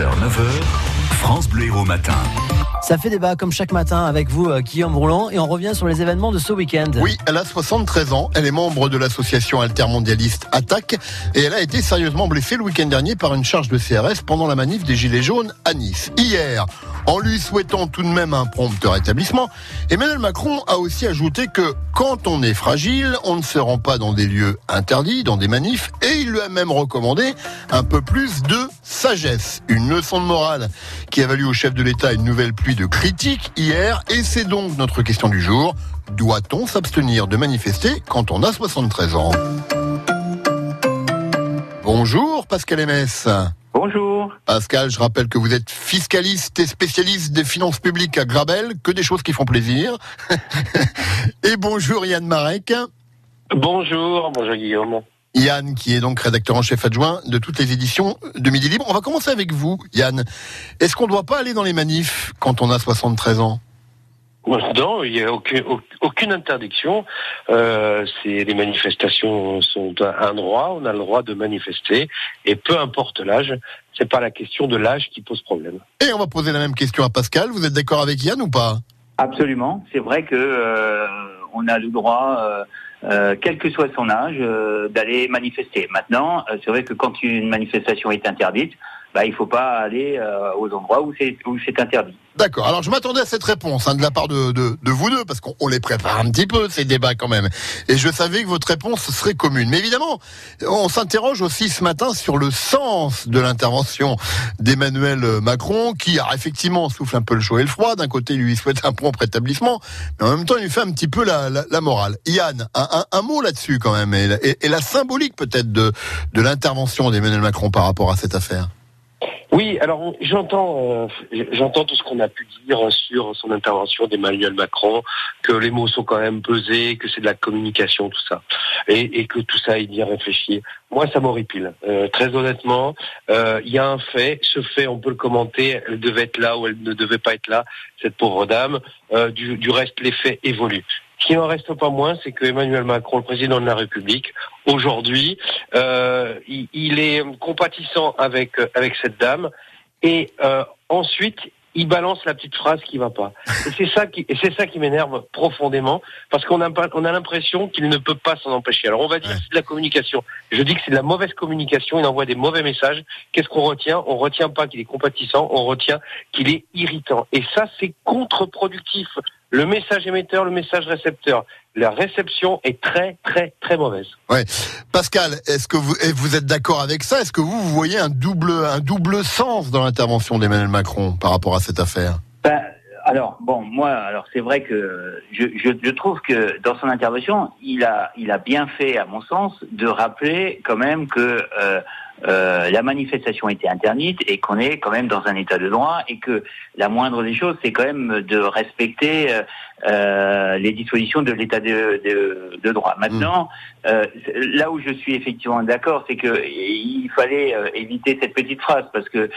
6h, 9h, France Bleu Héros Matin. Ça fait débat comme chaque matin avec vous, euh, Guillaume Roulant, et on revient sur les événements de ce week-end. Oui, elle a 73 ans, elle est membre de l'association altermondialiste Attaque, et elle a été sérieusement blessée le week-end dernier par une charge de CRS pendant la manif des Gilets jaunes à Nice. Hier, en lui souhaitant tout de même un prompt rétablissement, Emmanuel Macron a aussi ajouté que quand on est fragile, on ne se rend pas dans des lieux interdits, dans des manifs, et il lui a même recommandé un peu plus de sagesse. Une leçon de morale qui a valu au chef de l'État une nouvelle pluie de critiques hier, et c'est donc notre question du jour. Doit-on s'abstenir de manifester quand on a 73 ans? Bonjour Pascal Ms. Bonjour. Pascal, je rappelle que vous êtes fiscaliste et spécialiste des finances publiques à Grabel, que des choses qui font plaisir. et bonjour Yann Marek. Bonjour, bonjour Guillaume. Yann, qui est donc rédacteur en chef adjoint de toutes les éditions de Midi Libre. On va commencer avec vous, Yann. Est-ce qu'on ne doit pas aller dans les manifs quand on a 73 ans? Non, il n'y a aucune, aucune interdiction. Euh, les manifestations sont un droit. On a le droit de manifester, et peu importe l'âge, c'est pas la question de l'âge qui pose problème. Et on va poser la même question à Pascal. Vous êtes d'accord avec Yann ou pas? Absolument. C'est vrai que euh, on a le droit. Euh, euh, quel que soit son âge, euh, d'aller manifester. Maintenant, euh, c'est vrai que quand une manifestation est interdite, bah, il faut pas aller euh, aux endroits où c'est où c'est interdit. D'accord. Alors je m'attendais à cette réponse hein, de la part de, de, de vous deux parce qu'on les prépare un petit peu ces débats quand même. Et je savais que votre réponse serait commune. Mais évidemment, on s'interroge aussi ce matin sur le sens de l'intervention d'Emmanuel Macron, qui a effectivement souffle un peu le chaud et le froid. D'un côté, lui souhaite un prompt rétablissement, mais en même temps, il lui fait un petit peu la, la, la morale. Yann, un, un, mot là-dessus quand même, et, et la symbolique peut-être de, de l'intervention d'Emmanuel Macron par rapport à cette affaire. Oui, alors j'entends, euh, j'entends tout ce qu'on a pu dire sur son intervention d'Emmanuel Macron, que les mots sont quand même pesés, que c'est de la communication, tout ça, et, que tout ça est bien réfléchi. Moi, ça m'horripile. Euh, très honnêtement, euh, il y a un fait. Ce fait, on peut le commenter. Elle devait être là ou elle ne devait pas être là, cette pauvre dame. Euh, du, du reste, les faits évoluent. Ce qui n'en reste pas moins, c'est que Emmanuel Macron, le président de la République, aujourd'hui, euh, il, il, est compatissant avec avec cette dame, et euh, ensuite il balance la petite phrase qui va pas. Et c'est ça qui et c'est ça qui m'énerve profondément parce qu'on a on a l'impression qu'il ne peut pas s'en empêcher. Alors on va dire ouais. c'est de la communication. Je dis que c'est de la mauvaise communication. Il envoie des mauvais messages. Qu'est-ce qu'on retient? On retient pas qu'il est compatissant. On retient qu'il est irritant. Et ça c'est contre-productif le message émetteur, le message récepteur. La réception est très, très, très mauvaise. Ouais. Pascal, est-ce que vous, vous êtes d'accord avec ça? Est-ce que vous, vous voyez un double, un double sens dans l'intervention d'Emmanuel Macron par rapport à cette affaire? Alors bon, moi, alors c'est vrai que je, je, je, trouve que dans son intervention, il a, il a bien fait, à mon sens, de rappeler quand même que euh, euh, la manifestation était interdite et qu'on est quand même dans un état de droit et que la moindre des choses, c'est quand même de respecter euh, euh les dispositions de l'état de, de, de, droit. Maintenant, mmh. là où je suis effectivement d'accord, c'est que il fallait euh, éviter cette petite phrase parce que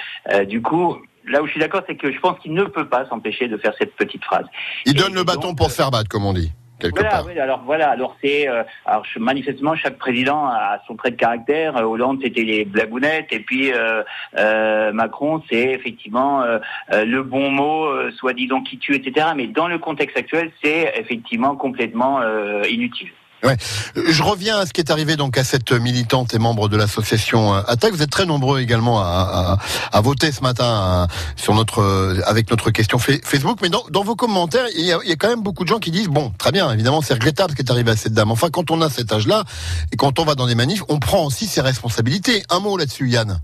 du coup, là où je suis d'accord, c'est que je pense qu'il ne peut pas s'empêcher de faire cette petite phrase. Il et donne le bâton donc, pour se faire battre, comme on dit. Voilà, oui, alors voilà, alors c'est, euh, alors manifestement chaque président a son trait de caractère. Euh, Hollande c'était les blagounettes et puis euh, euh Macron c'est effectivement euh, le bon mot, soit disant qui tue, etc. Mais dans le contexte actuel, c'est effectivement complètement inutile. Ouais. Je reviens à ce qui est arrivé donc à cette militante et membre de l'association Attaque. Vous êtes très nombreux également à, à, à voter ce matin à, sur notre avec notre question Facebook. Mais dans, dans vos commentaires, il y, a, il y, a, quand même beaucoup de gens qui disent bon, très bien, évidemment, c'est regrettable ce qui est arrivé à cette dame. Enfin, quand on a cet âge-là et quand on va dans des manifs, on prend aussi ses responsabilités. Un mot là-dessus, Yann.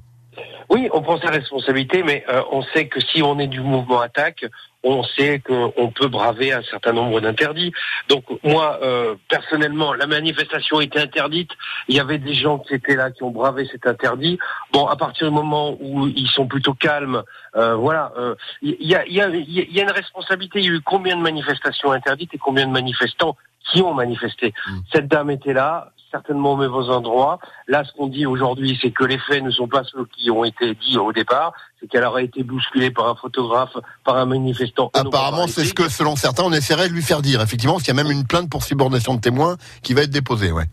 Oui, on prend ses responsabilités, mais euh, on sait que si on est du mouvement attaque, on sait qu'on peut braver un certain nombre d'interdits. Donc moi, euh, personnellement, la manifestation était interdite. Il y avait des gens qui étaient là, qui ont bravé cet interdit. Bon, à partir du moment où ils sont plutôt calmes, euh, voilà, il y, a, y, a, y, a, une responsabilité. Il y a eu combien de manifestations interdites et combien de manifestants qui ont manifesté? Mmh. Cette dame était là, certainement au mauvais endroit. Là, ce qu'on dit aujourd'hui, c'est que les faits ne sont pas ceux qui ont été dits au départ. C'est qu'elle aurait été bousculée par un photographe, par un manifestant. Apparemment, c'est ce que, selon certains, on essaierait de lui faire dire. Effectivement, parce qu'il y a même une plainte pour subordination de témoins qui va être déposée, ouais.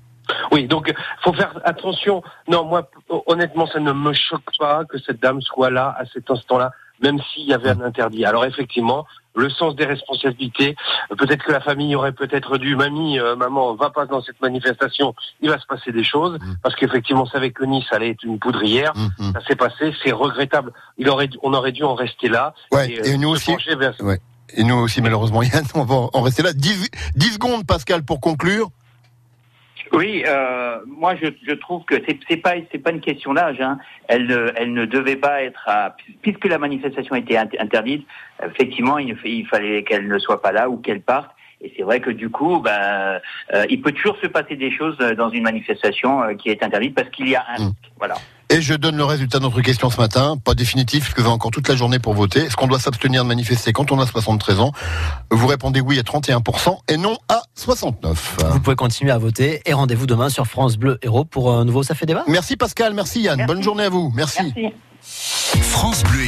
Oui, donc faut faire attention. Non, moi, honnêtement, ça ne me choque pas que cette dame soit là à cet instant-là, même s'il y avait un interdit. Alors effectivement, le sens des responsabilités. Peut-être que la famille aurait peut-être dû, mamie, euh, maman, va pas dans cette manifestation, il va se passer des choses, Mm. parce qu'effectivement, on savait que Nice allait être une poudrière. Mhm. Ça s'est passé, c'est regrettable. Il aurait, on aurait dû en rester là. Ouais, euh, et nous se aussi. pencher vers- Ouais. Et nous aussi, malheureusement, Yann, on va en rester là. 10, 10 secondes, Pascal, pour conclure. Oui, euh, moi je, je trouve que c'est c'est pas c'est pas une question d'âge. Hein. Elle ne elle ne devait pas être à, puisque la manifestation était int- interdite. Effectivement, il, fallait qu'elle ne soit pas là ou qu'elle parte. Et c'est vrai que du coup, ben, euh, il peut toujours se passer des choses euh, dans une manifestation euh, qui est interdite parce qu'il y a un Mm. risque. Voilà. Et je donne le résultat de notre question ce matin. Pas définitif, parce que vous avez encore toute la journée pour voter. Est-ce qu'on doit s'abstenir de manifester quand on a 73 ans? Vous répondez oui à 31% et non à 69%. Vous pouvez continuer à voter et rendez-vous demain sur France Bleu Héros pour un nouveau Ça fait débat? Merci Pascal, merci Yann. Merci. Bonne journée à vous. merci. Merci. France Bleu